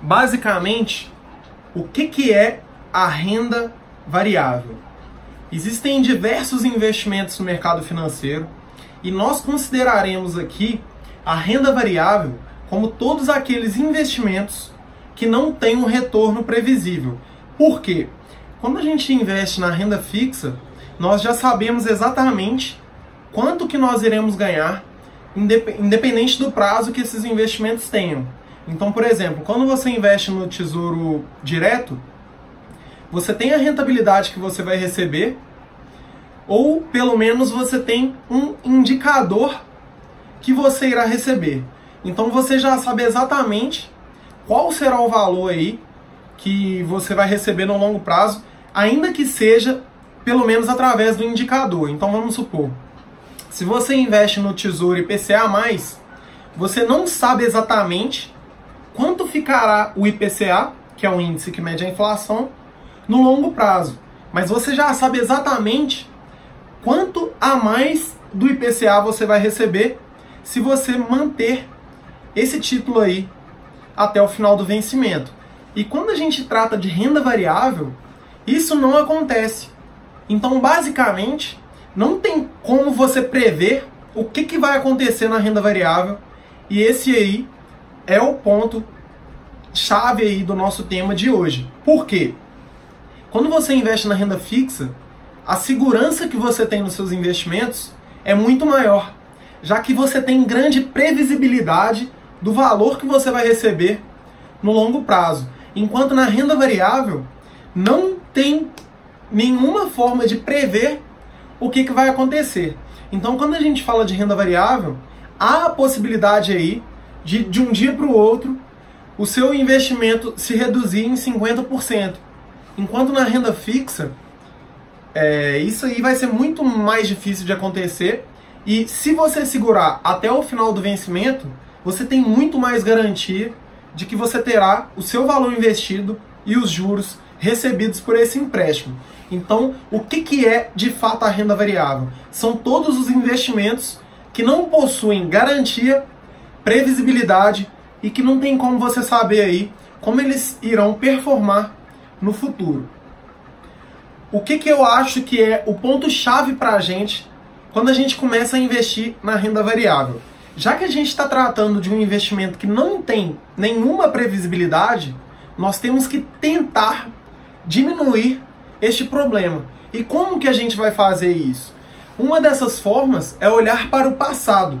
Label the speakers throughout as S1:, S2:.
S1: Basicamente, o que, que é a renda variável? Existem diversos investimentos no mercado financeiro e nós consideraremos aqui a renda variável como todos aqueles investimentos que não têm um retorno previsível. Por quê? Quando a gente investe na renda fixa, nós já sabemos exatamente quanto que nós iremos ganhar, independente do prazo que esses investimentos tenham. Então, por exemplo, quando você investe no Tesouro Direto, você tem a rentabilidade que você vai receber, ou pelo menos você tem um indicador que você irá receber. Então você já sabe exatamente qual será o valor aí que você vai receber no longo prazo, ainda que seja pelo menos através do indicador. Então vamos supor, se você investe no Tesouro IPCA+, você não sabe exatamente quanto ficará o IPCA, que é o índice que mede a inflação, no longo prazo. Mas você já sabe exatamente quanto a mais do IPCA você vai receber se você manter esse título aí até o final do vencimento. E quando a gente trata de renda variável, isso não acontece. Então, basicamente, não tem como você prever o que, que vai acontecer na renda variável. E esse aí é o ponto chave aí do nosso tema de hoje. Por quê? Quando você investe na renda fixa, a segurança que você tem nos seus investimentos é muito maior, já que você tem grande previsibilidade do valor que você vai receber no longo prazo. Enquanto na renda variável não tem nenhuma forma de prever o que, que vai acontecer. Então, quando a gente fala de renda variável, há a possibilidade aí de, de um dia para o outro, o seu investimento se reduzir em 50%. Enquanto na renda fixa, é, isso aí vai ser muito mais difícil de acontecer. E se você segurar até o final do vencimento, você tem muito mais garantia de que você terá o seu valor investido e os juros recebidos por esse empréstimo. Então, o que, que é de fato a renda variável? São todos os investimentos que não possuem garantia, previsibilidade e que não tem como você saber aí como eles irão performar no futuro. O que, que eu acho que é o ponto-chave para a gente quando a gente começa a investir na renda variável? Já que a gente está tratando de um investimento que não tem nenhuma previsibilidade, nós temos que tentar diminuir este problema. E como que a gente vai fazer isso? Uma dessas formas é olhar para o passado.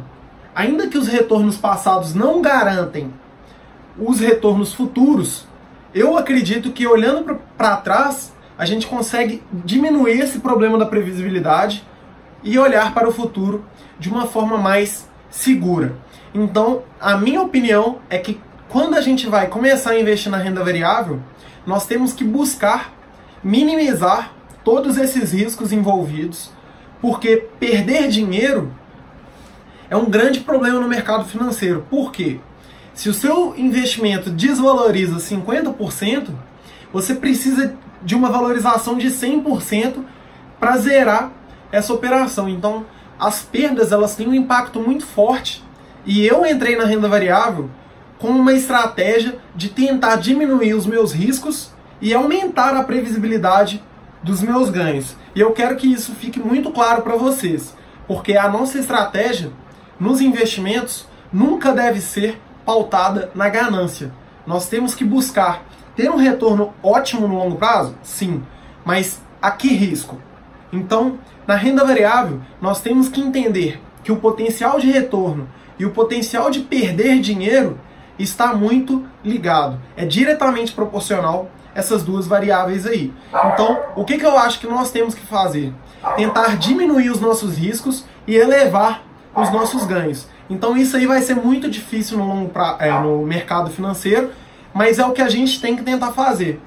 S1: Ainda que os retornos passados não garantem os retornos futuros, eu acredito que olhando para trás, a gente consegue diminuir esse problema da previsibilidade e olhar para o futuro de uma forma mais segura. Então, a minha opinião é que quando a gente vai começar a investir na renda variável, nós temos que buscar minimizar todos esses riscos envolvidos, porque perder dinheiro é um grande problema no mercado financeiro. Por quê? Se o seu investimento desvaloriza 50%, você precisa de uma valorização de 100% para zerar essa operação. Então, as perdas elas têm um impacto muito forte. E eu entrei na renda variável com uma estratégia de tentar diminuir os meus riscos e aumentar a previsibilidade dos meus ganhos. E eu quero que isso fique muito claro para vocês, porque a nossa estratégia nos investimentos nunca deve ser pautada na ganância. Nós temos que buscar ter um retorno ótimo no longo prazo? Sim, mas a que risco? Então, na renda variável, nós temos que entender que o potencial de retorno e o potencial de perder dinheiro está muito ligado, é diretamente proporcional essas duas variáveis aí. Então, o que, que eu acho que nós temos que fazer? Tentar diminuir os nossos riscos e elevar os nossos ganhos. Então, isso aí vai ser muito difícil no, longo pra, é, no mercado financeiro, mas é o que a gente tem que tentar fazer.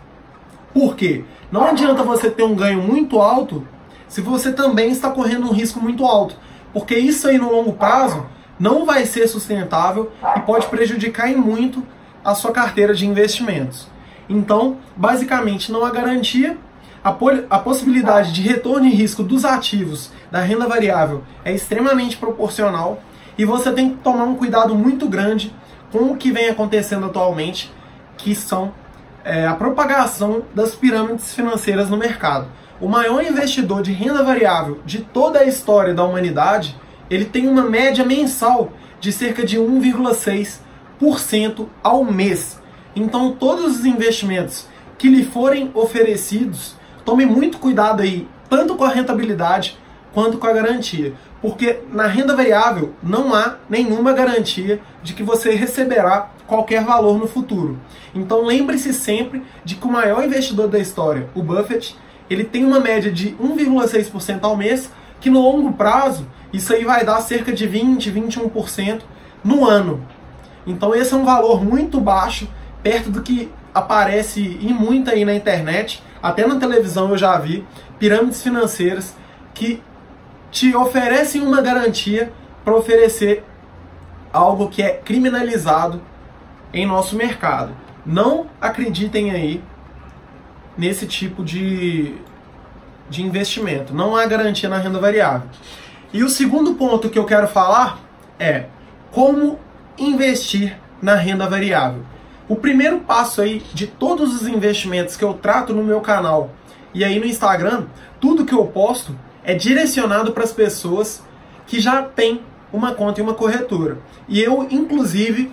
S1: Por quê? Não adianta você ter um ganho muito alto se você também está correndo um risco muito alto, porque isso aí no longo prazo não vai ser sustentável e pode prejudicar em muito a sua carteira de investimentos. Então, basicamente, não há garantia. A, a possibilidade de retorno e risco dos ativos da renda variável é extremamente proporcional e você tem que tomar um cuidado muito grande com o que vem acontecendo atualmente, que são é, a propagação das pirâmides financeiras no mercado. O maior investidor de renda variável de toda a história da humanidade, ele tem uma média mensal de cerca de 1,6% ao mês. Então, todos os investimentos que lhe forem oferecidos, tome muito cuidado aí, tanto com a rentabilidade quanto com a garantia. Porque na renda variável não há nenhuma garantia de que você receberá qualquer valor no futuro. Então lembre-se sempre de que o maior investidor da história, o Buffett, ele tem uma média de 1,6% ao mês, que no longo prazo isso aí vai dar cerca de 20, 21% no ano. Então esse é um valor muito baixo, perto do que aparece e muito aí na internet, até na televisão eu já vi, pirâmides financeiras que te oferecem uma garantia para oferecer algo que é criminalizado em nosso mercado. Não acreditem aí nesse tipo de, de investimento. Não há garantia na renda variável. E o segundo ponto que eu quero falar é como investir na renda variável. O primeiro passo aí de todos os investimentos que eu trato no meu canal e aí no Instagram, tudo que eu posto é direcionado para as pessoas que já têm uma conta em uma corretora. E eu, inclusive,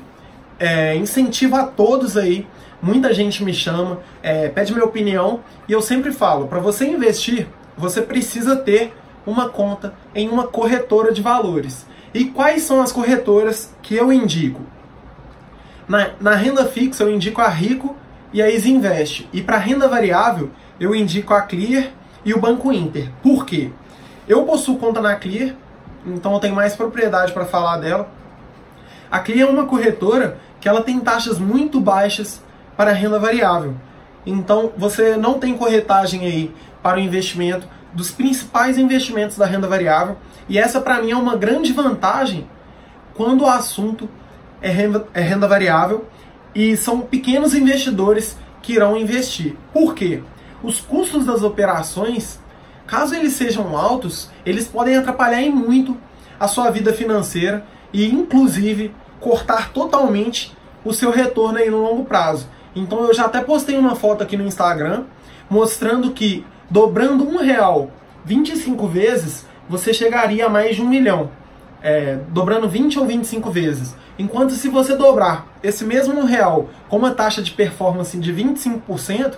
S1: é, incentivo a todos aí. Muita gente me chama, é, pede minha opinião e eu sempre falo: para você investir, você precisa ter uma conta em uma corretora de valores. E quais são as corretoras que eu indico? Na, na renda fixa, eu indico a Rico e a Isinvest. E para renda variável, eu indico a Clear e o Banco Inter. Por quê? Eu possuo conta na Clear, então eu tenho mais propriedade para falar dela. A Clear é uma corretora que ela tem taxas muito baixas para renda variável. Então você não tem corretagem aí para o investimento dos principais investimentos da renda variável. E essa para mim é uma grande vantagem quando o assunto é renda, é renda variável e são pequenos investidores que irão investir. Por quê? Os custos das operações, caso eles sejam altos, eles podem atrapalhar em muito a sua vida financeira e, inclusive, cortar totalmente o seu retorno aí no longo prazo. Então eu já até postei uma foto aqui no Instagram mostrando que dobrando um real 25 vezes, você chegaria a mais de um milhão. É, dobrando 20 ou 25 vezes. Enquanto se você dobrar esse mesmo real com uma taxa de performance de 25%,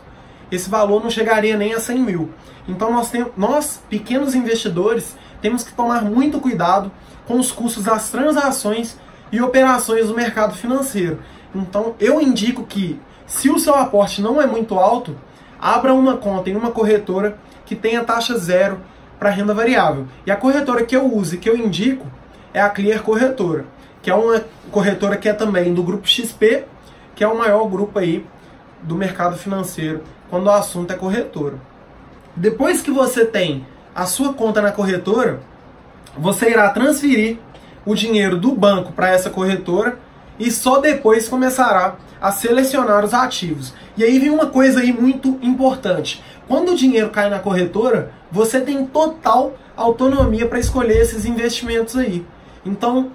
S1: esse valor não chegaria nem a 100 mil. Então nós, tem, nós, pequenos investidores, temos que tomar muito cuidado com os custos das transações e operações do mercado financeiro. Então eu indico que, se o seu aporte não é muito alto, abra uma conta em uma corretora que tenha taxa zero para renda variável. E a corretora que eu uso e que eu indico é a Clear Corretora que é uma corretora que é também do grupo XP, que é o maior grupo aí do mercado financeiro quando o assunto é corretora. Depois que você tem a sua conta na corretora, você irá transferir o dinheiro do banco para essa corretora e só depois começará a selecionar os ativos. E aí vem uma coisa aí muito importante. Quando o dinheiro cai na corretora, você tem total autonomia para escolher esses investimentos aí. Então,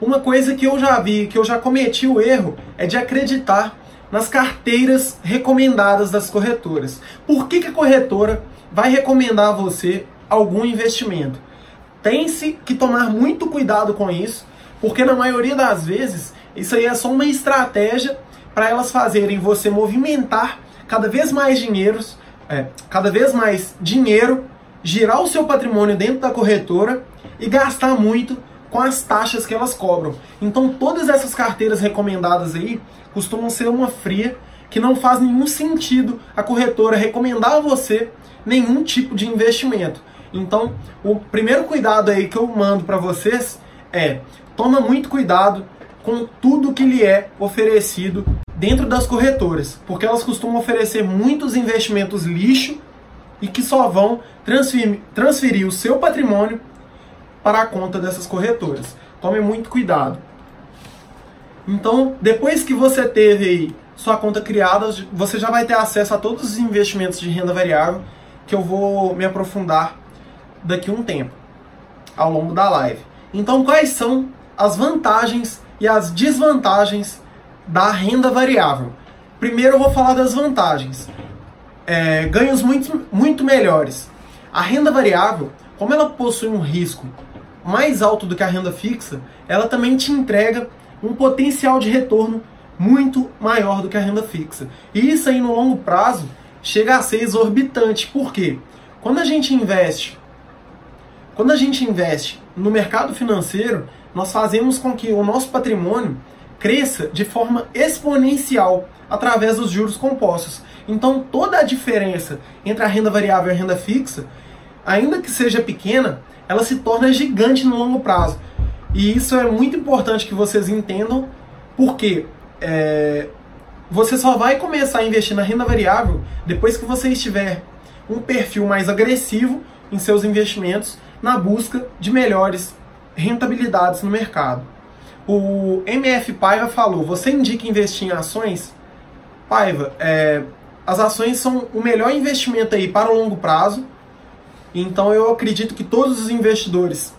S1: uma coisa que eu já vi, que eu já cometi o erro, é de acreditar nas carteiras recomendadas das corretoras. Por que, que a corretora vai recomendar a você algum investimento? Tem-se que tomar muito cuidado com isso, porque na maioria das vezes isso aí é só uma estratégia para elas fazerem você movimentar cada vez mais dinheiros, é, cada vez mais dinheiro, girar o seu patrimônio dentro da corretora e gastar muito com as taxas que elas cobram. Então todas essas carteiras recomendadas aí costumam ser uma fria que não faz nenhum sentido a corretora recomendar a você nenhum tipo de investimento. Então, o primeiro cuidado aí que eu mando para vocês é: toma muito cuidado com tudo que lhe é oferecido dentro das corretoras, porque elas costumam oferecer muitos investimentos lixo e que só vão transferir, transferir o seu patrimônio para a conta dessas corretoras. Tome muito cuidado. Então, depois que você teve aí sua conta criada, você já vai ter acesso a todos os investimentos de renda variável que eu vou me aprofundar daqui a um tempo, ao longo da live. Então, quais são as vantagens e as desvantagens da renda variável. Primeiro eu vou falar das vantagens. É, ganhos muito, muito melhores. A renda variável, como ela possui um risco mais alto do que a renda fixa, ela também te entrega um potencial de retorno muito maior do que a renda fixa. E isso aí no longo prazo chega a ser exorbitante. Por quê? Quando a gente investe, quando a gente investe no mercado financeiro, nós fazemos com que o nosso patrimônio cresça de forma exponencial através dos juros compostos. Então toda a diferença entre a renda variável e a renda fixa, ainda que seja pequena, ela se torna gigante no longo prazo. E isso é muito importante que vocês entendam, porque é, você só vai começar a investir na renda variável depois que você estiver um perfil mais agressivo em seus investimentos na busca de melhores rentabilidades no mercado. O MF Paiva falou: você indica investir em ações? Paiva, é, as ações são o melhor investimento aí para o longo prazo. Então eu acredito que todos os investidores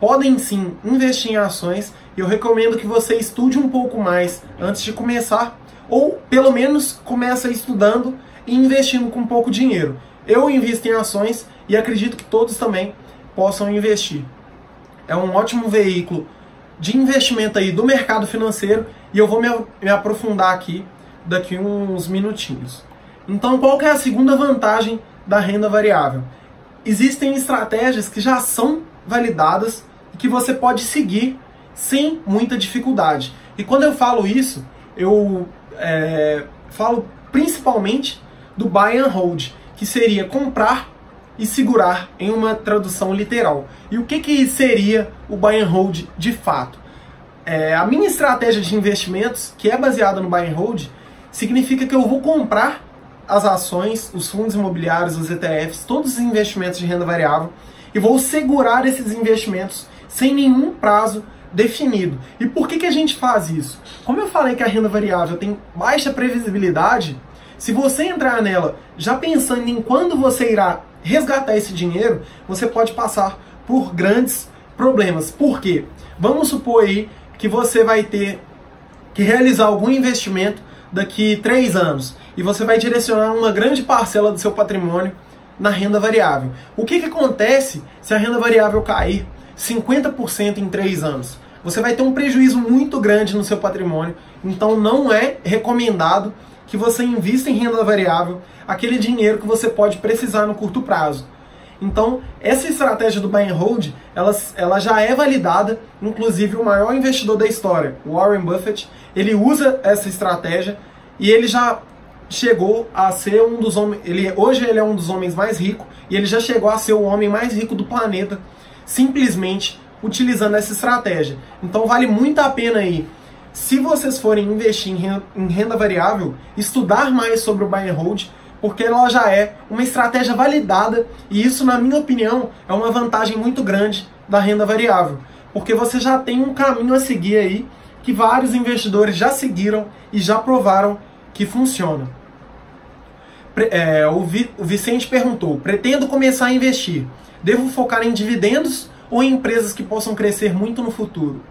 S1: podem sim investir em ações. Eu recomendo que você estude um pouco mais antes de começar, ou pelo menos comece estudando e investindo com pouco dinheiro. Eu invisto em ações e acredito que todos também possam investir. É um ótimo veículo de investimento aí do mercado financeiro e eu vou me, me aprofundar aqui daqui uns minutinhos. Então, qual é a segunda vantagem da renda variável? Existem estratégias que já são validadas e que você pode seguir sem muita dificuldade. E quando eu falo isso, eu é, falo principalmente do buy and hold, que seria comprar e segurar em uma tradução literal. E o que, que seria o buy and hold de fato? É, a minha estratégia de investimentos, que é baseada no buy and hold, significa que eu vou comprar as ações, os fundos imobiliários, os ETFs, todos os investimentos de renda variável e vou segurar esses investimentos sem nenhum prazo definido. E por que, que a gente faz isso? Como eu falei que a renda variável tem baixa previsibilidade, se você entrar nela já pensando em quando você irá resgatar esse dinheiro, você pode passar por grandes problemas. Por quê? Vamos supor aí que você vai ter que realizar algum investimento daqui três anos e você vai direcionar uma grande parcela do seu patrimônio na renda variável. O que, que acontece se a renda variável cair 50% em três anos? Você vai ter um prejuízo muito grande no seu patrimônio, então não é recomendado que você invista em renda variável aquele dinheiro que você pode precisar no curto prazo. Então, essa estratégia do buy and hold, ela, ela já é validada, inclusive o maior investidor da história, Warren Buffett, ele usa essa estratégia e ele já chegou a ser um dos homens, ele hoje ele é um dos homens mais ricos e ele já chegou a ser o homem mais rico do planeta, simplesmente utilizando essa estratégia. Então vale muito a pena aí se vocês forem investir em renda variável, estudar mais sobre o buy and hold, porque ela já é uma estratégia validada e isso, na minha opinião, é uma vantagem muito grande da renda variável, porque você já tem um caminho a seguir aí que vários investidores já seguiram e já provaram que funciona. É, o, Vi, o Vicente perguntou: pretendo começar a investir. Devo focar em dividendos ou em empresas que possam crescer muito no futuro?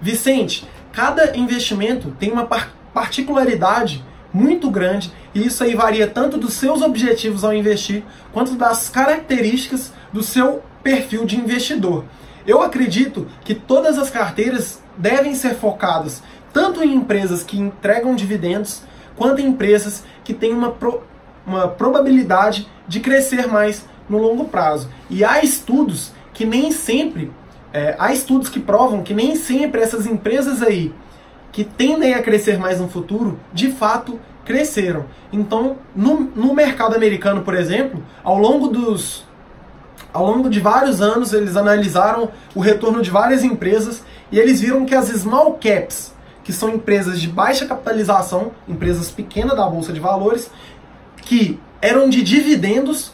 S1: Vicente, cada investimento tem uma particularidade muito grande e isso aí varia tanto dos seus objetivos ao investir quanto das características do seu perfil de investidor. Eu acredito que todas as carteiras devem ser focadas tanto em empresas que entregam dividendos quanto em empresas que têm uma, pro, uma probabilidade de crescer mais no longo prazo. E há estudos que nem sempre, é, há estudos que provam que nem sempre essas empresas aí que tendem a crescer mais no futuro, de fato cresceram. Então, no, no mercado americano, por exemplo, ao longo dos ao longo de vários anos, eles analisaram o retorno de várias empresas e eles viram que as small caps, que são empresas de baixa capitalização, empresas pequenas da bolsa de valores, que eram de dividendos,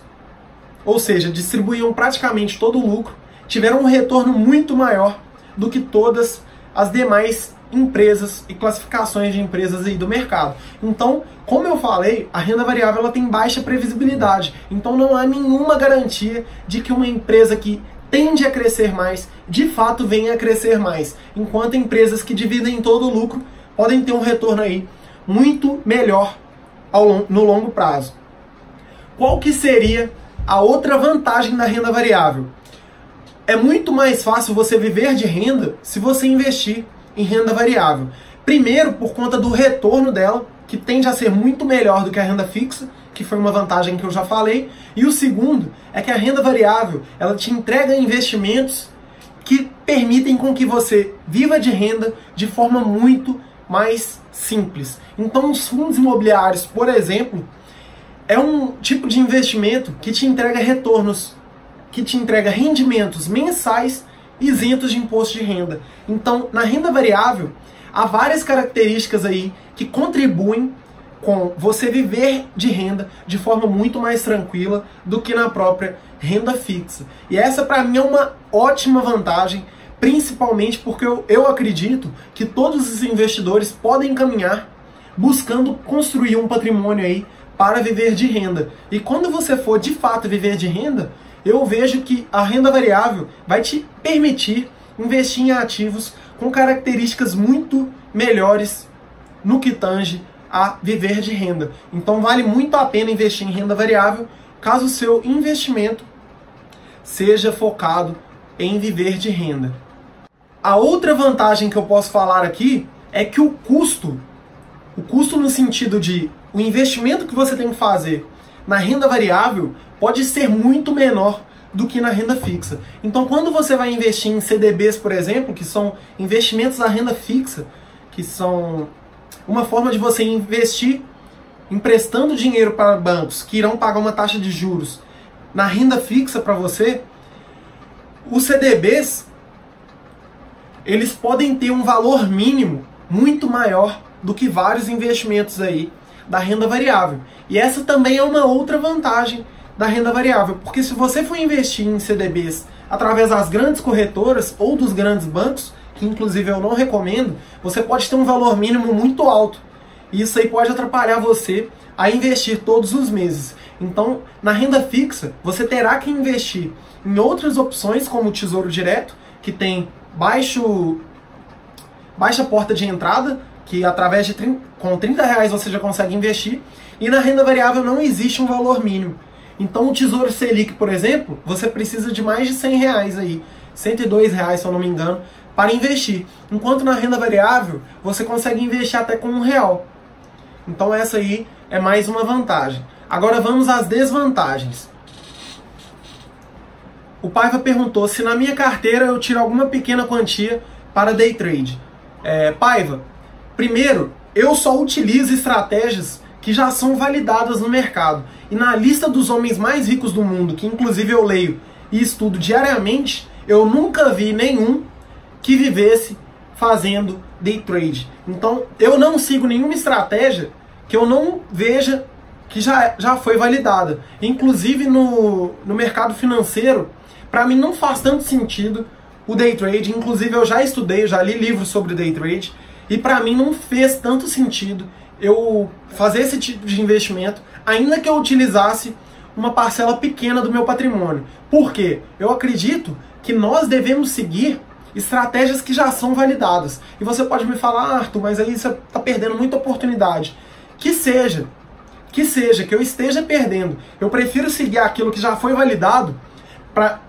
S1: ou seja, distribuíam praticamente todo o lucro, tiveram um retorno muito maior do que todas as demais empresas e classificações de empresas aí do mercado. Então, como eu falei, a renda variável ela tem baixa previsibilidade. Então não há nenhuma garantia de que uma empresa que tende a crescer mais, de fato venha a crescer mais, enquanto empresas que dividem todo o lucro podem ter um retorno aí muito melhor ao, no longo prazo. Qual que seria a outra vantagem da renda variável? É muito mais fácil você viver de renda se você investir em renda variável. Primeiro, por conta do retorno dela, que tende a ser muito melhor do que a renda fixa, que foi uma vantagem que eu já falei. E o segundo é que a renda variável, ela te entrega investimentos que permitem com que você viva de renda de forma muito mais simples. Então, os fundos imobiliários, por exemplo, é um tipo de investimento que te entrega retornos, que te entrega rendimentos mensais isentos de imposto de renda. Então, na renda variável, há várias características aí que contribuem com você viver de renda de forma muito mais tranquila do que na própria renda fixa. E essa para mim é uma ótima vantagem, principalmente porque eu, eu acredito que todos os investidores podem caminhar buscando construir um patrimônio aí para viver de renda. E quando você for de fato viver de renda, eu vejo que a renda variável vai te permitir investir em ativos com características muito melhores no que tange a viver de renda. Então vale muito a pena investir em renda variável caso o seu investimento seja focado em viver de renda. A outra vantagem que eu posso falar aqui é que o custo, o custo no sentido de o investimento que você tem que fazer na renda variável pode ser muito menor do que na renda fixa. Então, quando você vai investir em CDBs, por exemplo, que são investimentos na renda fixa, que são uma forma de você investir emprestando dinheiro para bancos que irão pagar uma taxa de juros na renda fixa para você, os CDBs eles podem ter um valor mínimo muito maior do que vários investimentos aí da renda variável. E essa também é uma outra vantagem da renda variável, porque se você for investir em CDBs através das grandes corretoras ou dos grandes bancos, que inclusive eu não recomendo, você pode ter um valor mínimo muito alto. E isso aí pode atrapalhar você a investir todos os meses. Então, na renda fixa, você terá que investir em outras opções, como o Tesouro Direto, que tem baixo, baixa porta de entrada, que através de com 30 reais você já consegue investir, e na renda variável não existe um valor mínimo. Então o Tesouro Selic, por exemplo, você precisa de mais de 100 reais aí, 102 reais se eu não me engano, para investir. Enquanto na renda variável, você consegue investir até com um real. Então essa aí é mais uma vantagem. Agora vamos às desvantagens. O Paiva perguntou se na minha carteira eu tiro alguma pequena quantia para day trade. É, Paiva, primeiro, eu só utilizo estratégias que já são validadas no mercado. E na lista dos homens mais ricos do mundo, que inclusive eu leio e estudo diariamente, eu nunca vi nenhum que vivesse fazendo day trade. Então, eu não sigo nenhuma estratégia que eu não veja que já, já foi validada. Inclusive no, no mercado financeiro, para mim não faz tanto sentido o day trade. Inclusive eu já estudei, já li livros sobre day trade e para mim não fez tanto sentido eu fazer esse tipo de investimento, ainda que eu utilizasse uma parcela pequena do meu patrimônio. Por quê? Eu acredito que nós devemos seguir estratégias que já são validadas. E você pode me falar, ah, Arthur, mas aí você está perdendo muita oportunidade. Que seja, que seja, que eu esteja perdendo. Eu prefiro seguir aquilo que já foi validado para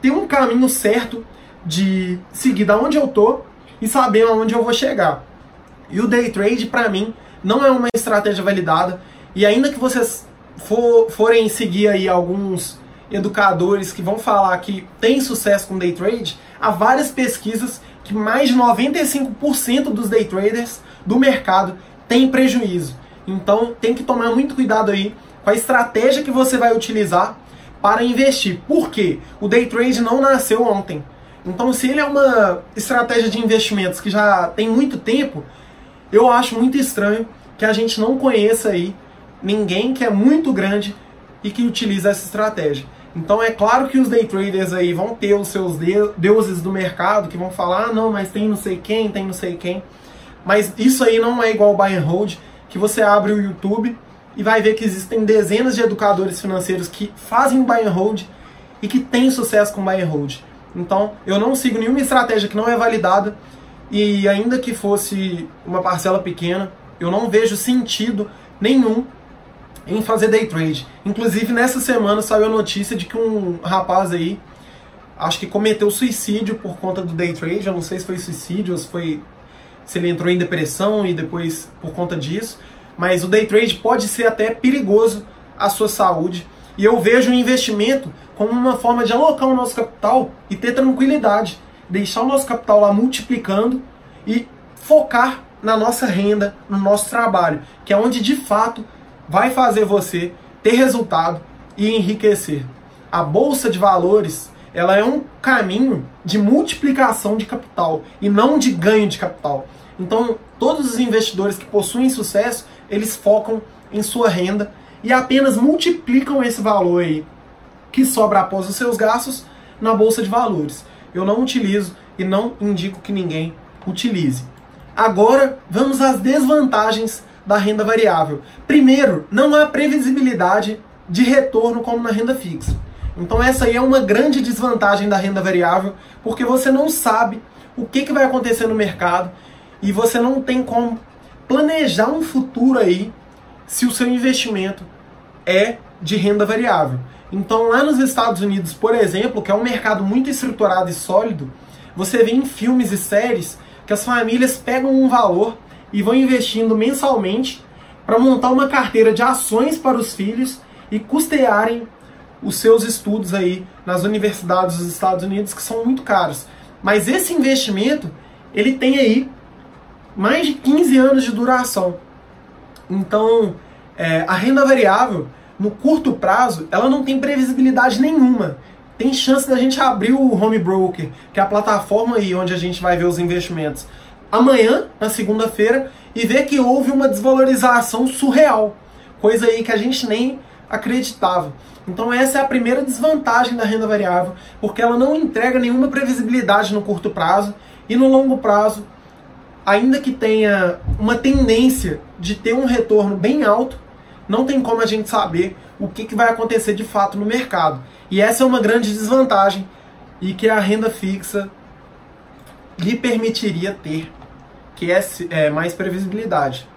S1: ter um caminho certo de seguir da onde eu tô e saber aonde eu vou chegar. E o day trade para mim não é uma estratégia validada e ainda que vocês for, forem seguir aí alguns educadores que vão falar que tem sucesso com day trade, há várias pesquisas que mais de 95% dos day traders do mercado têm prejuízo. Então tem que tomar muito cuidado aí com a estratégia que você vai utilizar para investir. Por quê? O day trade não nasceu ontem. Então, se ele é uma estratégia de investimentos que já tem muito tempo, eu acho muito estranho que a gente não conheça aí ninguém que é muito grande e que utiliza essa estratégia. Então é claro que os day traders aí vão ter os seus deuses do mercado que vão falar, ah, não, mas tem não sei quem, tem não sei quem. Mas isso aí não é igual o buy and hold, que você abre o YouTube e vai ver que existem dezenas de educadores financeiros que fazem buy and hold e que têm sucesso com buy and hold. Então, eu não sigo nenhuma estratégia que não é validada e ainda que fosse uma parcela pequena, eu não vejo sentido nenhum em fazer day trade. Inclusive nessa semana saiu a notícia de que um rapaz aí acho que cometeu suicídio por conta do day trade. Eu não sei se foi suicídio ou se foi se ele entrou em depressão e depois por conta disso. Mas o day trade pode ser até perigoso à sua saúde. E eu vejo o investimento como uma forma de alocar o nosso capital e ter tranquilidade, deixar o nosso capital lá multiplicando e focar na nossa renda, no nosso trabalho, que é onde de fato vai fazer você ter resultado e enriquecer. A bolsa de valores ela é um caminho de multiplicação de capital e não de ganho de capital. Então, todos os investidores que possuem sucesso, eles focam em sua renda e apenas multiplicam esse valor aí que sobra após os seus gastos na bolsa de valores. Eu não utilizo e não indico que ninguém utilize. Agora, vamos às desvantagens da renda variável. Primeiro, não há previsibilidade de retorno como na renda fixa. Então essa aí é uma grande desvantagem da renda variável, porque você não sabe o que, que vai acontecer no mercado e você não tem como planejar um futuro aí se o seu investimento é de renda variável. Então lá nos Estados Unidos, por exemplo, que é um mercado muito estruturado e sólido, você vê em filmes e séries que as famílias pegam um valor e vão investindo mensalmente para montar uma carteira de ações para os filhos e custearem os seus estudos aí nas universidades dos Estados Unidos que são muito caros. Mas esse investimento, ele tem aí mais de 15 anos de duração. Então, é, a renda variável, no curto prazo, ela não tem previsibilidade nenhuma. Tem chance da gente abrir o Home Broker, que é a plataforma aí onde a gente vai ver os investimentos, amanhã, na segunda-feira, e ver que houve uma desvalorização surreal. Coisa aí que a gente nem acreditava. Então essa é a primeira desvantagem da renda variável, porque ela não entrega nenhuma previsibilidade no curto prazo e no longo prazo, ainda que tenha uma tendência de ter um retorno bem alto, não tem como a gente saber o que, que vai acontecer de fato no mercado. E essa é uma grande desvantagem e que a renda fixa lhe permitiria ter, que é, é mais previsibilidade.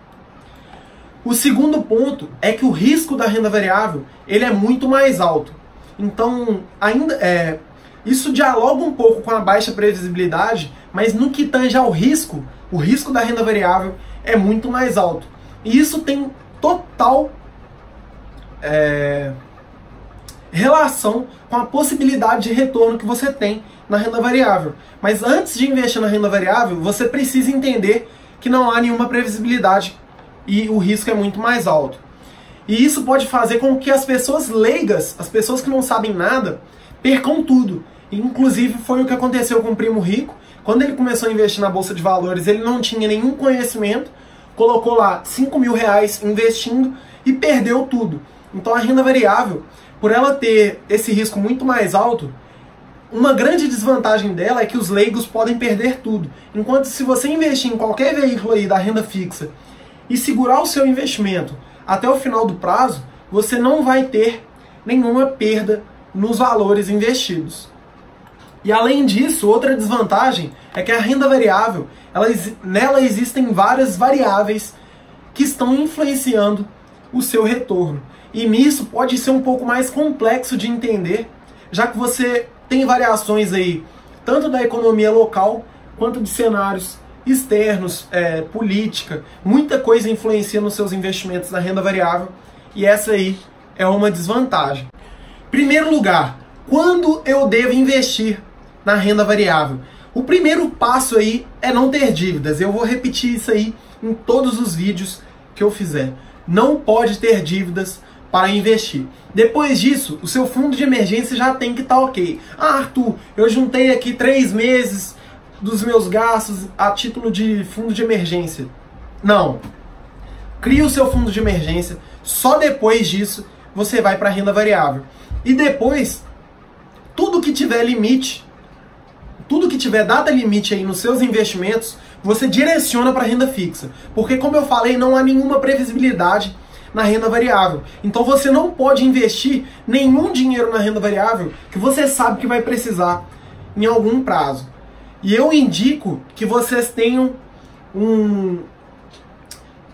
S1: O segundo ponto é que o risco da renda variável ele é muito mais alto. Então, ainda é, isso dialoga um pouco com a baixa previsibilidade, mas no que tange ao risco, o risco da renda variável é muito mais alto. E isso tem total é, relação com a possibilidade de retorno que você tem na renda variável. Mas antes de investir na renda variável, você precisa entender que não há nenhuma previsibilidade e o risco é muito mais alto. E isso pode fazer com que as pessoas leigas, as pessoas que não sabem nada, percam tudo. Inclusive foi o que aconteceu com o primo rico. Quando ele começou a investir na bolsa de valores, ele não tinha nenhum conhecimento, colocou lá 5 mil reais investindo e perdeu tudo. Então a renda variável, por ela ter esse risco muito mais alto, uma grande desvantagem dela é que os leigos podem perder tudo. Enquanto se você investir em qualquer veículo aí da renda fixa e segurar o seu investimento até o final do prazo, você não vai ter nenhuma perda nos valores investidos. E além disso, outra desvantagem é que a renda variável, ela, nela existem várias variáveis que estão influenciando o seu retorno. E nisso pode ser um pouco mais complexo de entender, já que você tem variações aí tanto da economia local quanto de cenários externos, é, política, muita coisa influencia nos seus investimentos na renda variável e essa aí é uma desvantagem. Primeiro lugar, quando eu devo investir na renda variável? O primeiro passo aí é não ter dívidas. Eu vou repetir isso aí em todos os vídeos que eu fizer. Não pode ter dívidas para investir. Depois disso, o seu fundo de emergência já tem que estar tá ok. Ah, Arthur, eu juntei aqui três meses dos meus gastos a título de fundo de emergência. Não. Cria o seu fundo de emergência. Só depois disso você vai para a renda variável. E depois, tudo que tiver limite, tudo que tiver data limite aí nos seus investimentos, você direciona para renda fixa. Porque como eu falei, não há nenhuma previsibilidade na renda variável. Então você não pode investir nenhum dinheiro na renda variável que você sabe que vai precisar em algum prazo. E eu indico que vocês tenham um.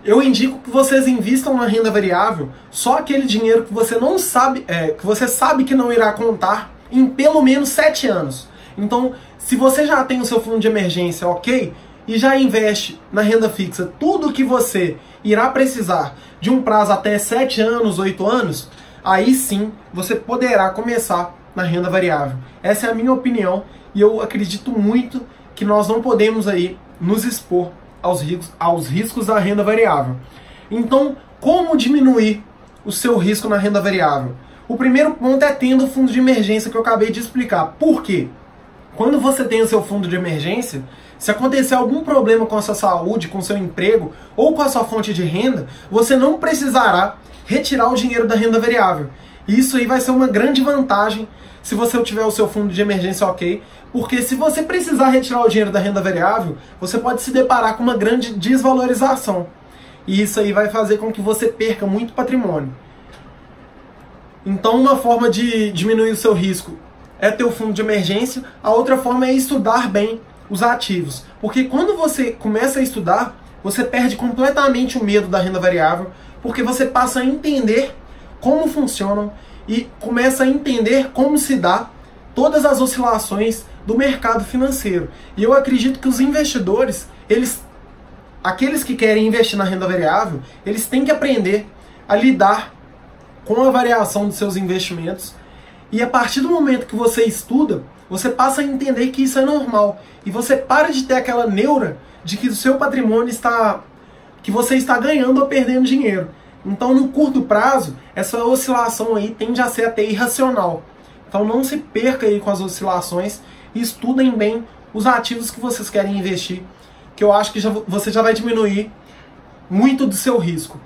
S1: Eu indico que vocês invistam na renda variável só aquele dinheiro que você não sabe, é, que você sabe que não irá contar em pelo menos 7 anos. Então, se você já tem o seu fundo de emergência, ok, e já investe na renda fixa tudo que você irá precisar de um prazo até 7 anos, 8 anos, aí sim você poderá começar na renda variável. Essa é a minha opinião e eu acredito muito que nós não podemos aí nos expor aos riscos, aos riscos da renda variável. Então, como diminuir o seu risco na renda variável? O primeiro ponto é tendo o fundo de emergência que eu acabei de explicar. Por quê? Quando você tem o seu fundo de emergência, se acontecer algum problema com a sua saúde, com o seu emprego ou com a sua fonte de renda, você não precisará retirar o dinheiro da renda variável. Isso aí vai ser uma grande vantagem se você tiver o seu fundo de emergência ok, porque se você precisar retirar o dinheiro da renda variável, você pode se deparar com uma grande desvalorização. E isso aí vai fazer com que você perca muito patrimônio. Então, uma forma de diminuir o seu risco é ter o fundo de emergência, a outra forma é estudar bem os ativos. Porque quando você começa a estudar, você perde completamente o medo da renda variável, porque você passa a entender como funcionam e começa a entender como se dá todas as oscilações do mercado financeiro. E eu acredito que os investidores, eles aqueles que querem investir na renda variável, eles têm que aprender a lidar com a variação dos seus investimentos e a partir do momento que você estuda, você passa a entender que isso é normal. E você para de ter aquela neura de que o seu patrimônio está. que você está ganhando ou perdendo dinheiro. Então, no curto prazo, essa oscilação aí tende a ser até irracional. Então, não se perca aí com as oscilações e estudem bem os ativos que vocês querem investir, que eu acho que já, você já vai diminuir muito do seu risco.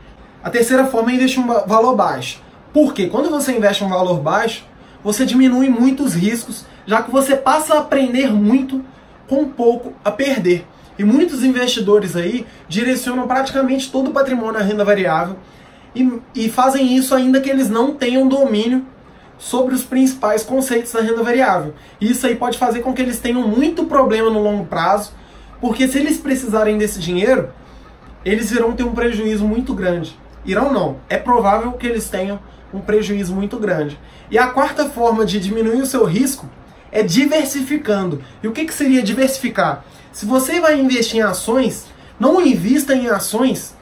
S1: A terceira forma é investir um valor baixo. Por quê? Quando você investe um valor baixo, você diminui muito os riscos, já que você passa a aprender muito com pouco a perder. E muitos investidores aí direcionam praticamente todo o patrimônio à renda variável e, e fazem isso ainda que eles não tenham domínio sobre os principais conceitos da renda variável. Isso aí pode fazer com que eles tenham muito problema no longo prazo, porque se eles precisarem desse dinheiro, eles irão ter um prejuízo muito grande. Irão não, é provável que eles tenham um prejuízo muito grande. E a quarta forma de diminuir o seu risco é diversificando. E o que, que seria diversificar? Se você vai investir em ações, não invista em ações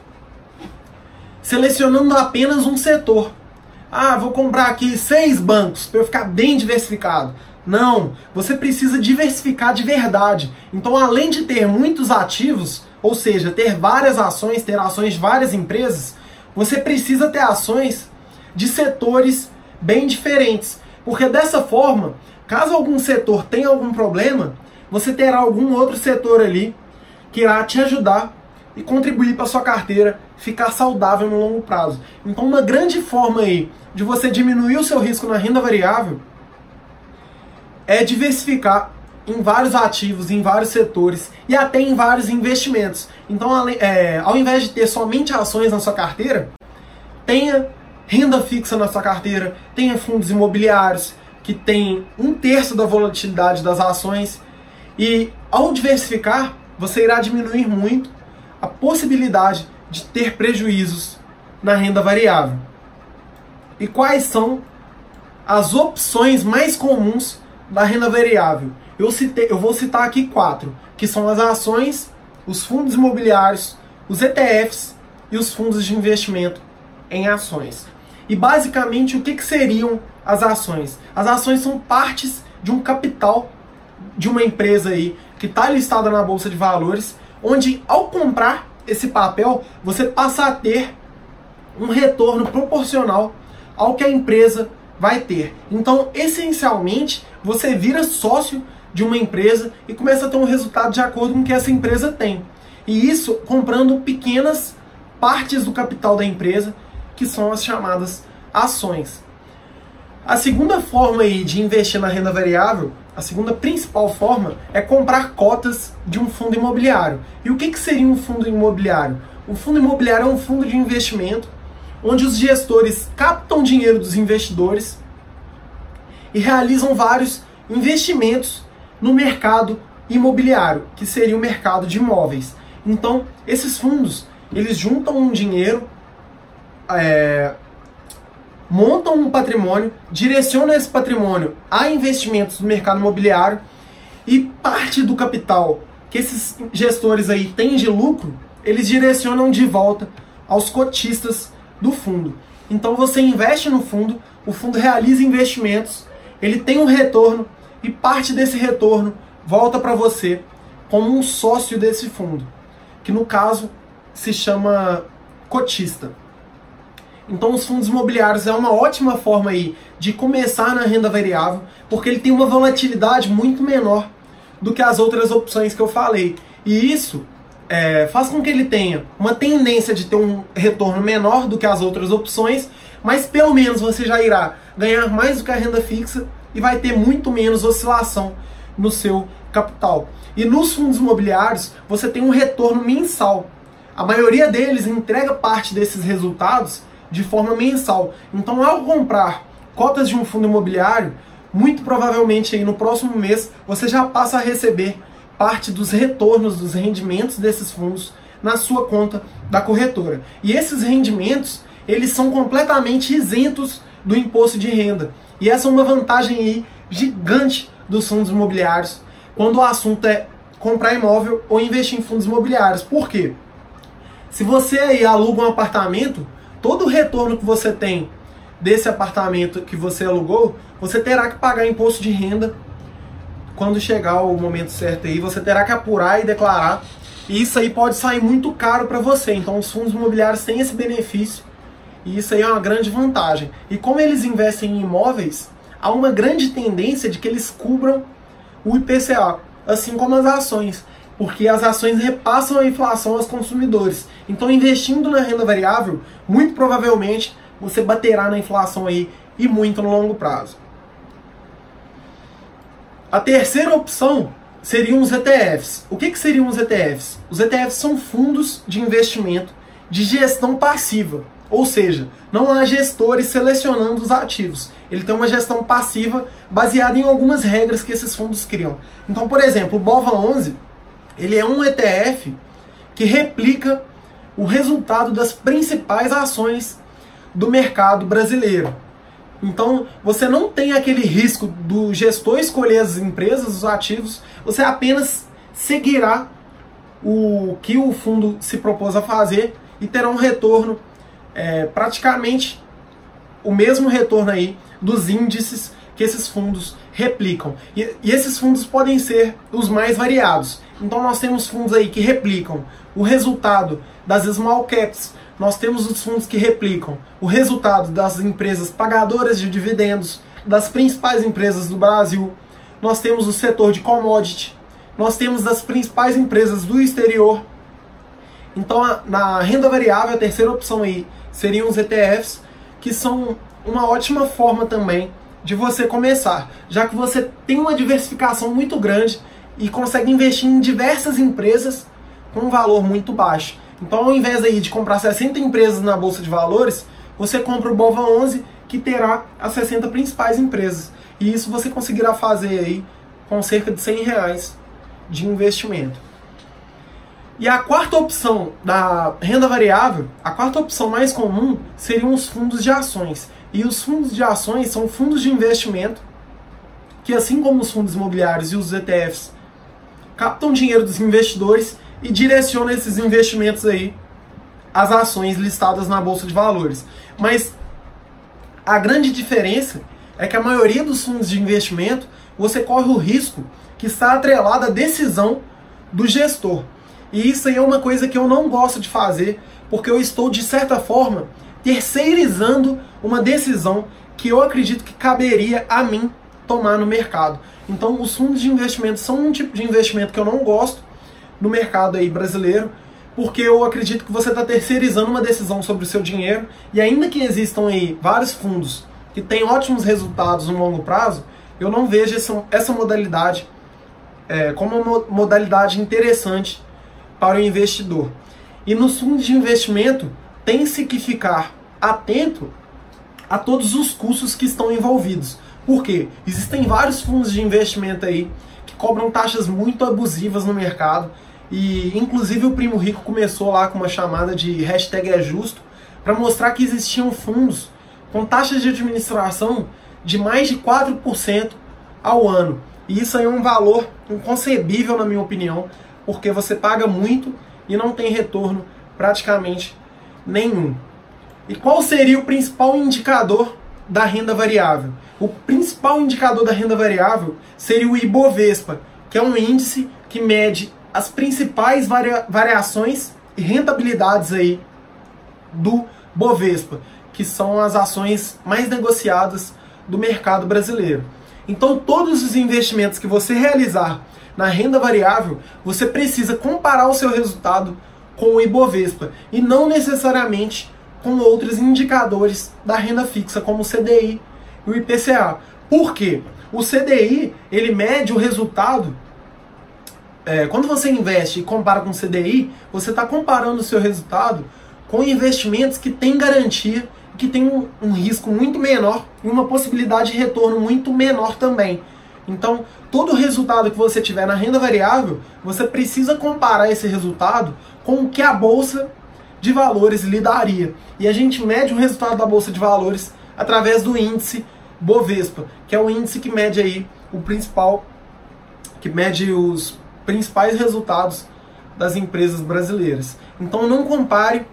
S1: selecionando apenas um setor. Ah, vou comprar aqui seis bancos para eu ficar bem diversificado. Não, você precisa diversificar de verdade. Então, além de ter muitos ativos, ou seja, ter várias ações, ter ações de várias empresas, você precisa ter ações de setores bem diferentes. Porque dessa forma, caso algum setor tenha algum problema, você terá algum outro setor ali que irá te ajudar e contribuir para sua carteira ficar saudável no longo prazo. Então, uma grande forma aí de você diminuir o seu risco na renda variável é diversificar em vários ativos, em vários setores e até em vários investimentos. Então, é, ao invés de ter somente ações na sua carteira, tenha renda fixa na sua carteira, tenha fundos imobiliários que tem um terço da volatilidade das ações e ao diversificar você irá diminuir muito a possibilidade de ter prejuízos na renda variável. E quais são as opções mais comuns da renda variável? Eu, citei, eu vou citar aqui quatro, que são as ações, os fundos imobiliários, os ETFs e os fundos de investimento em ações. E basicamente o que, que seriam as ações? As ações são partes de um capital de uma empresa aí que está listada na bolsa de valores, onde ao comprar esse papel você passa a ter um retorno proporcional ao que a empresa vai ter. Então, essencialmente, você vira sócio de uma empresa e começa a ter um resultado de acordo com o que essa empresa tem. E isso comprando pequenas partes do capital da empresa que são as chamadas ações. A segunda forma aí de investir na renda variável, a segunda principal forma, é comprar cotas de um fundo imobiliário. E o que, que seria um fundo imobiliário? O fundo imobiliário é um fundo de investimento onde os gestores captam dinheiro dos investidores e realizam vários investimentos no mercado imobiliário, que seria o mercado de imóveis. Então, esses fundos, eles juntam um dinheiro, é, montam um patrimônio, direcionam esse patrimônio a investimentos no mercado imobiliário e parte do capital que esses gestores aí têm de lucro, eles direcionam de volta aos cotistas do fundo. Então você investe no fundo, o fundo realiza investimentos, ele tem um retorno e parte desse retorno volta para você como um sócio desse fundo, que no caso se chama cotista. Então os fundos imobiliários é uma ótima forma aí de começar na renda variável, porque ele tem uma volatilidade muito menor do que as outras opções que eu falei. E isso é, faz com que ele tenha uma tendência de ter um retorno menor do que as outras opções, mas pelo menos você já irá ganhar mais do que a renda fixa e vai ter muito menos oscilação no seu capital. E nos fundos imobiliários, você tem um retorno mensal. A maioria deles entrega parte desses resultados de forma mensal. Então, ao comprar cotas de um fundo imobiliário, muito provavelmente aí no próximo mês você já passa a receber parte dos retornos dos rendimentos desses fundos na sua conta da corretora. E esses rendimentos, eles são completamente isentos do imposto de renda. E essa é uma vantagem aí gigante dos fundos imobiliários quando o assunto é comprar imóvel ou investir em fundos imobiliários. Por quê? Se você aí aluga um apartamento, todo o retorno que você tem desse apartamento que você alugou, você terá que pagar imposto de renda quando chegar o momento certo aí, você terá que apurar e declarar. E isso aí pode sair muito caro para você. Então os fundos imobiliários têm esse benefício e isso aí é uma grande vantagem. E como eles investem em imóveis, há uma grande tendência de que eles cubram o IPCA, assim como as ações, porque as ações repassam a inflação aos consumidores. Então investindo na renda variável, muito provavelmente você baterá na inflação aí e muito no longo prazo. A terceira opção seriam os ETFs. O que, que seriam os ETFs? Os ETFs são fundos de investimento de gestão passiva, ou seja, não há gestores selecionando os ativos. Ele tem uma gestão passiva baseada em algumas regras que esses fundos criam. Então, por exemplo, o BOVA11, ele é um ETF que replica o resultado das principais ações do mercado brasileiro. Então, você não tem aquele risco do gestor escolher as empresas, os ativos, você apenas seguirá o que o fundo se propôs a fazer e terá um retorno é, praticamente o mesmo retorno aí dos índices que esses fundos replicam. E, e, esses fundos podem ser os mais variados. Então nós temos fundos aí que replicam o resultado das small caps, nós temos os fundos que replicam o resultado das empresas pagadoras de dividendos, das principais empresas do Brasil. Nós temos o setor de commodity. Nós temos das principais empresas do exterior. Então, na renda variável, a terceira opção aí seriam os ETFs, que são uma ótima forma também de você começar, já que você tem uma diversificação muito grande e consegue investir em diversas empresas com um valor muito baixo. Então, ao invés aí de comprar 60 empresas na bolsa de valores, você compra o Bova 11 que terá as 60 principais empresas. E isso você conseguirá fazer aí com cerca de 100 reais de investimento. E a quarta opção da renda variável, a quarta opção mais comum seriam os fundos de ações. E os fundos de ações são fundos de investimento que, assim como os fundos imobiliários e os ETFs, captam dinheiro dos investidores e direciona esses investimentos aí às ações listadas na bolsa de valores. Mas a grande diferença é que a maioria dos fundos de investimento você corre o risco que está atrelado à decisão do gestor. E isso aí é uma coisa que eu não gosto de fazer, porque eu estou de certa forma terceirizando uma decisão que eu acredito que caberia a mim tomar no mercado. Então, os fundos de investimento são um tipo de investimento que eu não gosto no mercado aí brasileiro, porque eu acredito que você está terceirizando uma decisão sobre o seu dinheiro e ainda que existam aí vários fundos que têm ótimos resultados no longo prazo, eu não vejo essa, essa modalidade é, como uma modalidade interessante para o investidor. E nos fundos de investimento tem-se que ficar atento a todos os custos que estão envolvidos. Por quê? Existem vários fundos de investimento aí cobram taxas muito abusivas no mercado. E inclusive o Primo Rico começou lá com uma chamada de hashtag é justo para mostrar que existiam fundos com taxas de administração de mais de 4% ao ano. E isso aí é um valor inconcebível, na minha opinião, porque você paga muito e não tem retorno praticamente nenhum. E qual seria o principal indicador da renda variável? O principal indicador da renda variável seria o Ibovespa, que é um índice que mede as principais varia variações e rentabilidades aí do Bovespa, que são as ações mais negociadas do mercado brasileiro. Então, todos os investimentos que você realizar na renda variável, você precisa comparar o seu resultado com o Ibovespa e não necessariamente com outros indicadores da renda fixa, como o CDI e o IPCA. Por quê? O CDI ele mede o resultado. É, quando você investe e compara com o CDI, você está comparando o seu resultado com investimentos que têm garantia que tem um, um risco muito menor e uma possibilidade de retorno muito menor também. Então, todo resultado que você tiver na renda variável, você precisa comparar esse resultado com o que a bolsa de valores lhe daria. E a gente mede o resultado da bolsa de valores através do índice Bovespa, que é o índice que mede aí o principal que mede os principais resultados das empresas brasileiras. Então não compare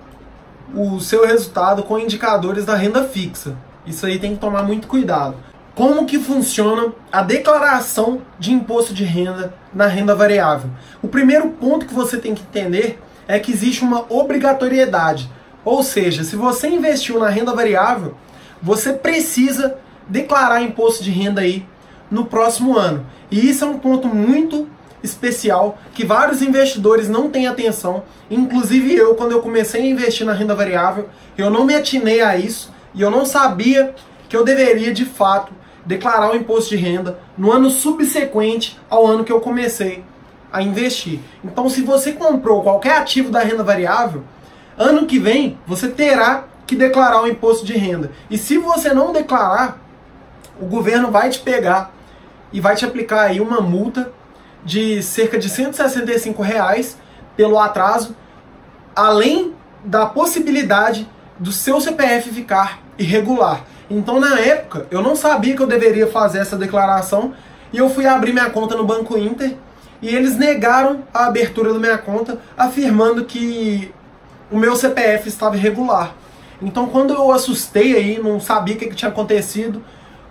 S1: o seu resultado com indicadores da renda fixa. Isso aí tem que tomar muito cuidado. Como que funciona a declaração de imposto de renda na renda variável? O primeiro ponto que você tem que entender é que existe uma obrigatoriedade. Ou seja, se você investiu na renda variável, você precisa declarar imposto de renda aí no próximo ano. E isso é um ponto muito especial que vários investidores não têm atenção. Inclusive eu, quando eu comecei a investir na renda variável, eu não me atinei a isso e eu não sabia que eu deveria de fato declarar o imposto de renda no ano subsequente ao ano que eu comecei a investir. Então, se você comprou qualquer ativo da renda variável, ano que vem você terá que declarar o imposto de renda. E se você não declarar, o governo vai te pegar e vai te aplicar aí uma multa de cerca de 165 reais pelo atraso, além da possibilidade do seu CPF ficar irregular. Então, na época, eu não sabia que eu deveria fazer essa declaração e eu fui abrir minha conta no Banco Inter e eles negaram a abertura da minha conta, afirmando que o meu CPF estava irregular. Então, quando eu assustei aí, não sabia o que, que tinha acontecido,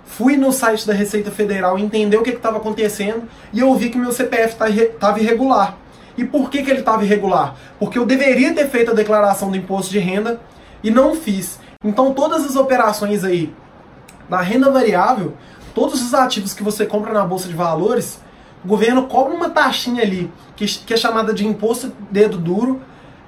S1: fui no site da Receita Federal entender o que estava acontecendo e eu vi que meu CPF estava irregular. E por que, que ele estava irregular? Porque eu deveria ter feito a declaração do imposto de renda e não fiz. Então todas as operações aí da renda variável, todos os ativos que você compra na bolsa de valores, o governo cobra uma taxinha ali, que, que é chamada de imposto dedo duro,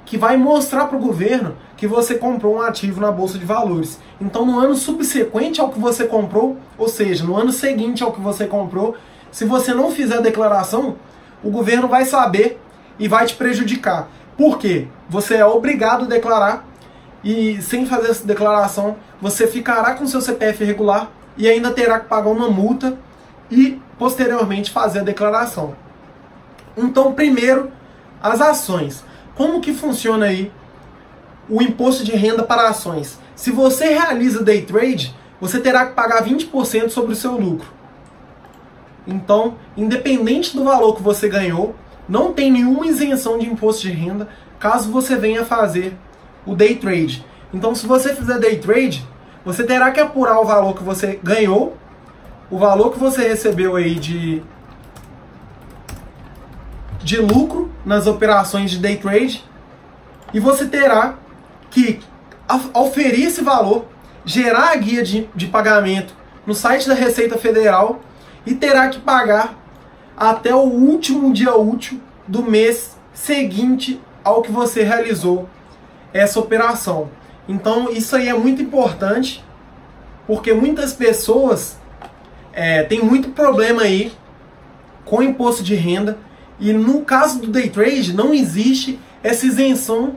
S1: que vai mostrar para o governo que você comprou um ativo na bolsa de valores. Então, no ano subsequente ao que você comprou, ou seja, no ano seguinte ao que você comprou, se você não fizer a declaração, o governo vai saber e vai te prejudicar. Por quê? Você é obrigado a declarar e sem fazer essa declaração, você ficará com seu CPF irregular e ainda terá que pagar uma multa e posteriormente fazer a declaração. Então, primeiro, as ações. Como que funciona aí o imposto de renda para ações? Se você realiza day trade, você terá que pagar 20% sobre o seu lucro. Então, independente do valor que você ganhou, não tem nenhuma isenção de imposto de renda caso você venha fazer o day trade. Então, se você fizer day trade, você terá que apurar o valor que você ganhou, o valor que você recebeu aí de de lucro nas operações de day trade e você terá que oferir esse valor, gerar a guia de, de pagamento no site da Receita Federal e terá que pagar até o último dia útil do mês seguinte ao que você realizou essa operação. Então isso aí é muito importante porque muitas pessoas é, têm muito problema aí com imposto de renda e no caso do day trade, não existe essa isenção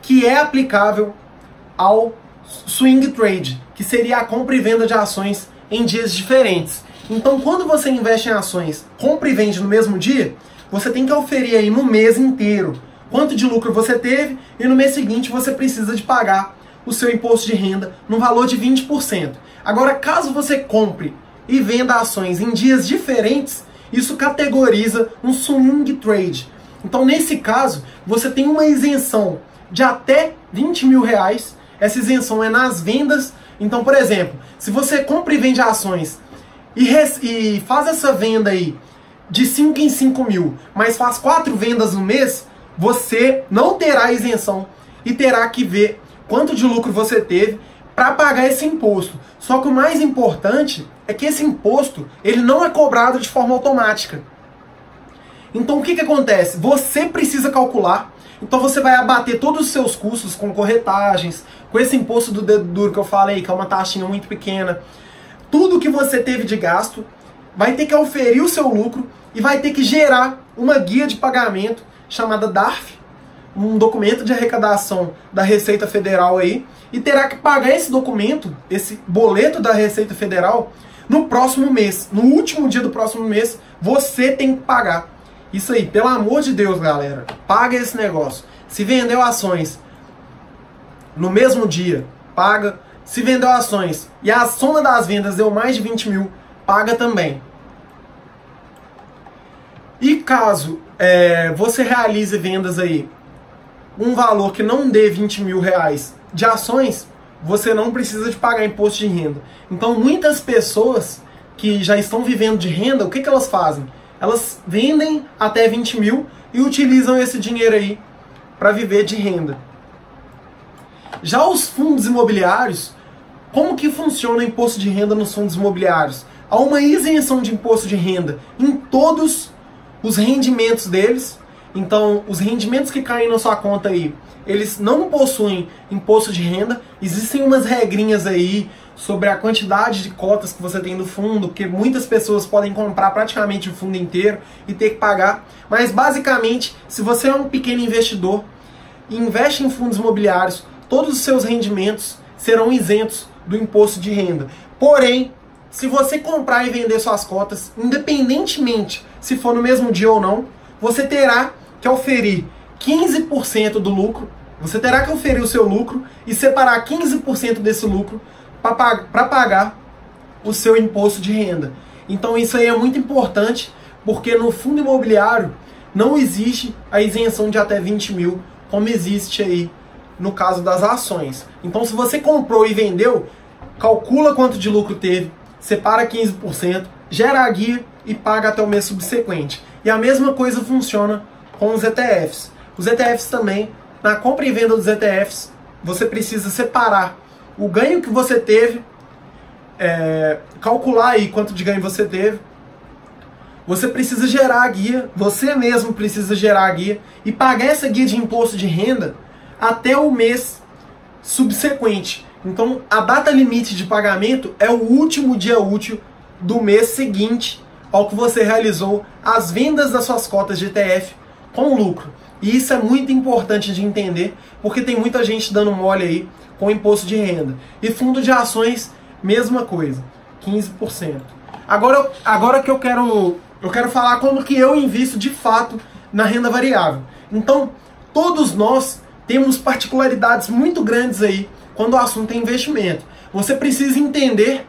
S1: que é aplicável ao swing trade, que seria a compra e venda de ações em dias diferentes. Então, quando você investe em ações, compra e vende no mesmo dia, você tem que oferir aí no mês inteiro quanto de lucro você teve e no mês seguinte você precisa de pagar o seu imposto de renda no valor de 20%. Agora, caso você compre e venda ações em dias diferentes, isso categoriza um swing trade. Então, nesse caso, você tem uma isenção de até 20 mil reais. Essa isenção é nas vendas. Então, por exemplo, se você compra e vende ações e, e faz essa venda aí de 5 em 5 mil, mas faz quatro vendas no mês, você não terá isenção e terá que ver quanto de lucro você teve para pagar esse imposto. Só que o mais importante é que esse imposto ele não é cobrado de forma automática. Então o que, que acontece? Você precisa calcular. Então você vai abater todos os seus custos com corretagens, com esse imposto do dedo duro que eu falei, que é uma taxinha muito pequena. Tudo que você teve de gasto vai ter que oferir o seu lucro e vai ter que gerar uma guia de pagamento chamada DARF, um documento de arrecadação da Receita Federal aí, e terá que pagar esse documento, esse boleto da Receita Federal, no próximo mês. No último dia do próximo mês, você tem que pagar. Isso aí, pelo amor de Deus, galera, paga esse negócio. Se vendeu ações no mesmo dia, paga. Se vendeu ações e a soma das vendas deu mais de 20 mil, paga também. E caso é, você realize vendas aí um valor que não dê 20 mil reais de ações, você não precisa de pagar imposto de renda. Então muitas pessoas que já estão vivendo de renda, o que, que elas fazem? Elas vendem até 20 mil e utilizam esse dinheiro aí para viver de renda. Já os fundos imobiliários, como que funciona o imposto de renda nos fundos imobiliários? Há uma isenção de imposto de renda em todos os rendimentos deles. Então, os rendimentos que caem na sua conta aí, eles não possuem imposto de renda. Existem umas regrinhas aí sobre a quantidade de cotas que você tem no fundo, que muitas pessoas podem comprar praticamente o fundo inteiro e ter que pagar. Mas basicamente, se você é um pequeno investidor e investe em fundos imobiliários, todos os seus rendimentos serão isentos do imposto de renda. Porém, se você comprar e vender suas cotas, independentemente se for no mesmo dia ou não, você terá que oferir 15% do lucro, você terá que oferir o seu lucro e separar 15% desse lucro para pagar o seu imposto de renda. Então isso aí é muito importante, porque no fundo imobiliário não existe a isenção de até 20 mil, como existe aí no caso das ações. Então se você comprou e vendeu, calcula quanto de lucro teve, separa 15%, gera a guia e paga até o mês subsequente. E a mesma coisa funciona com os ETFs. Os ETFs também, na compra e venda dos ETFs, você precisa separar o ganho que você teve, é, calcular aí quanto de ganho você teve. Você precisa gerar a guia, você mesmo precisa gerar a guia e pagar essa guia de imposto de renda até o mês subsequente. Então, a data limite de pagamento é o último dia útil do mês seguinte ao que você realizou as vendas das suas cotas de ETF com lucro. E isso é muito importante de entender, porque tem muita gente dando mole aí com imposto de renda. E fundo de ações, mesma coisa, 15%. Agora, agora que eu quero, eu quero falar como que eu invisto de fato na renda variável. Então, todos nós temos particularidades muito grandes aí quando o assunto é investimento. Você precisa entender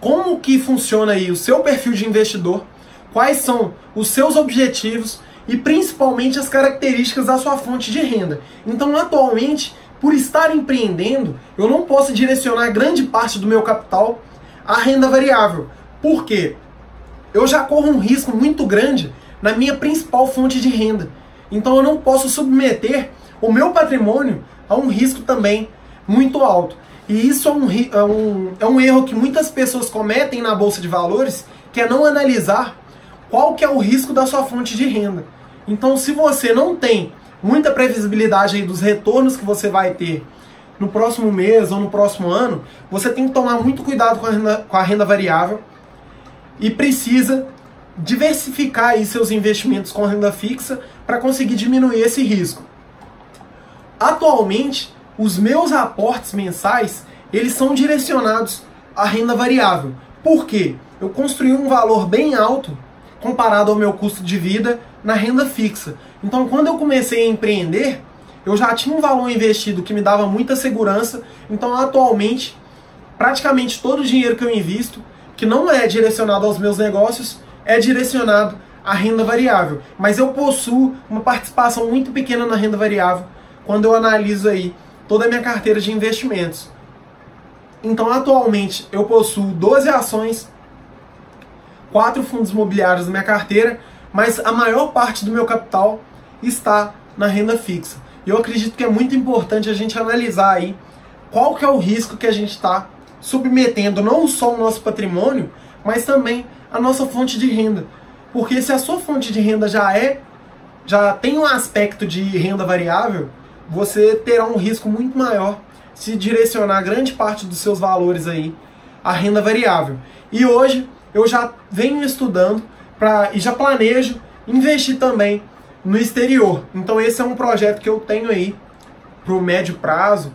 S1: como que funciona aí o seu perfil de investidor, quais são os seus objetivos e principalmente as características da sua fonte de renda. Então, atualmente, por estar empreendendo, eu não posso direcionar grande parte do meu capital à renda variável. Por quê? Eu já corro um risco muito grande na minha principal fonte de renda. Então eu não posso submeter o meu patrimônio a um risco também muito alto. E isso é um, é um, é um erro que muitas pessoas cometem na Bolsa de Valores, que é não analisar qual que é o risco da sua fonte de renda. Então, se você não tem muita previsibilidade aí dos retornos que você vai ter no próximo mês ou no próximo ano, você tem que tomar muito cuidado com a renda, com a renda variável e precisa diversificar aí seus investimentos com renda fixa para conseguir diminuir esse risco. Atualmente, os meus aportes mensais, eles são direcionados à renda variável. Por quê? eu construí um valor bem alto comparado ao meu custo de vida na renda fixa. Então, quando eu comecei a empreender, eu já tinha um valor investido que me dava muita segurança. Então, atualmente, praticamente todo o dinheiro que eu invisto, que não é direcionado aos meus negócios, é direcionado à renda variável. Mas eu possuo uma participação muito pequena na renda variável quando eu analiso aí toda a minha carteira de investimentos. Então, atualmente, eu possuo 12 ações, 4 fundos imobiliários na minha carteira, mas a maior parte do meu capital está na renda fixa. E eu acredito que é muito importante a gente analisar aí qual que é o risco que a gente está submetendo não só o nosso patrimônio, mas também a nossa fonte de renda. Porque se a sua fonte de renda já é, já tem um aspecto de renda variável, você terá um risco muito maior se direcionar grande parte dos seus valores aí à renda variável. E hoje eu já venho estudando pra, e já planejo investir também no exterior. Então esse é um projeto que eu tenho aí para o médio prazo.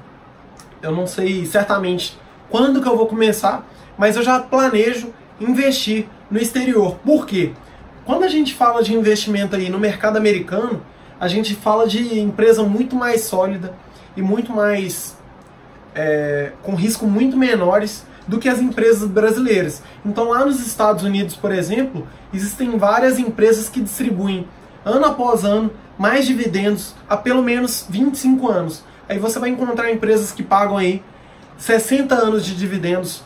S1: Eu não sei certamente quando que eu vou começar, mas eu já planejo investir no exterior. Por quê? Quando a gente fala de investimento aí no mercado americano, a gente fala de empresa muito mais sólida e muito mais é, com risco muito menores do que as empresas brasileiras. Então lá nos Estados Unidos, por exemplo, existem várias empresas que distribuem ano após ano, mais dividendos há pelo menos 25 anos. Aí você vai encontrar empresas que pagam aí 60 anos de dividendos,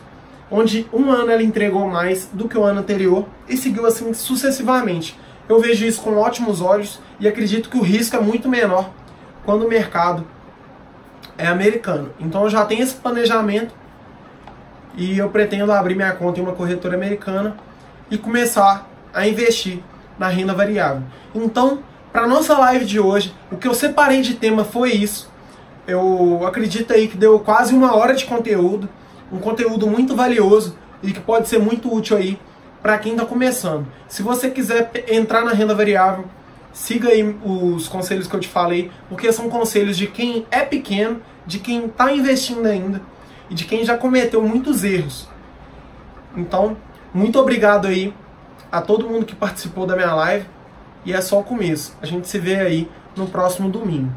S1: onde um ano ela entregou mais do que o ano anterior e seguiu assim sucessivamente. Eu vejo isso com ótimos olhos e acredito que o risco é muito menor quando o mercado é americano. Então eu já tenho esse planejamento e eu pretendo abrir minha conta em uma corretora americana e começar a investir na renda variável. Então, para nossa live de hoje, o que eu separei de tema foi isso. Eu acredito aí que deu quase uma hora de conteúdo, um conteúdo muito valioso e que pode ser muito útil aí para quem está começando. Se você quiser entrar na renda variável, siga aí os conselhos que eu te falei, porque são conselhos de quem é pequeno, de quem está investindo ainda e de quem já cometeu muitos erros. Então, muito obrigado aí a todo mundo que participou da minha live. E é só o começo. A gente se vê aí no próximo domingo.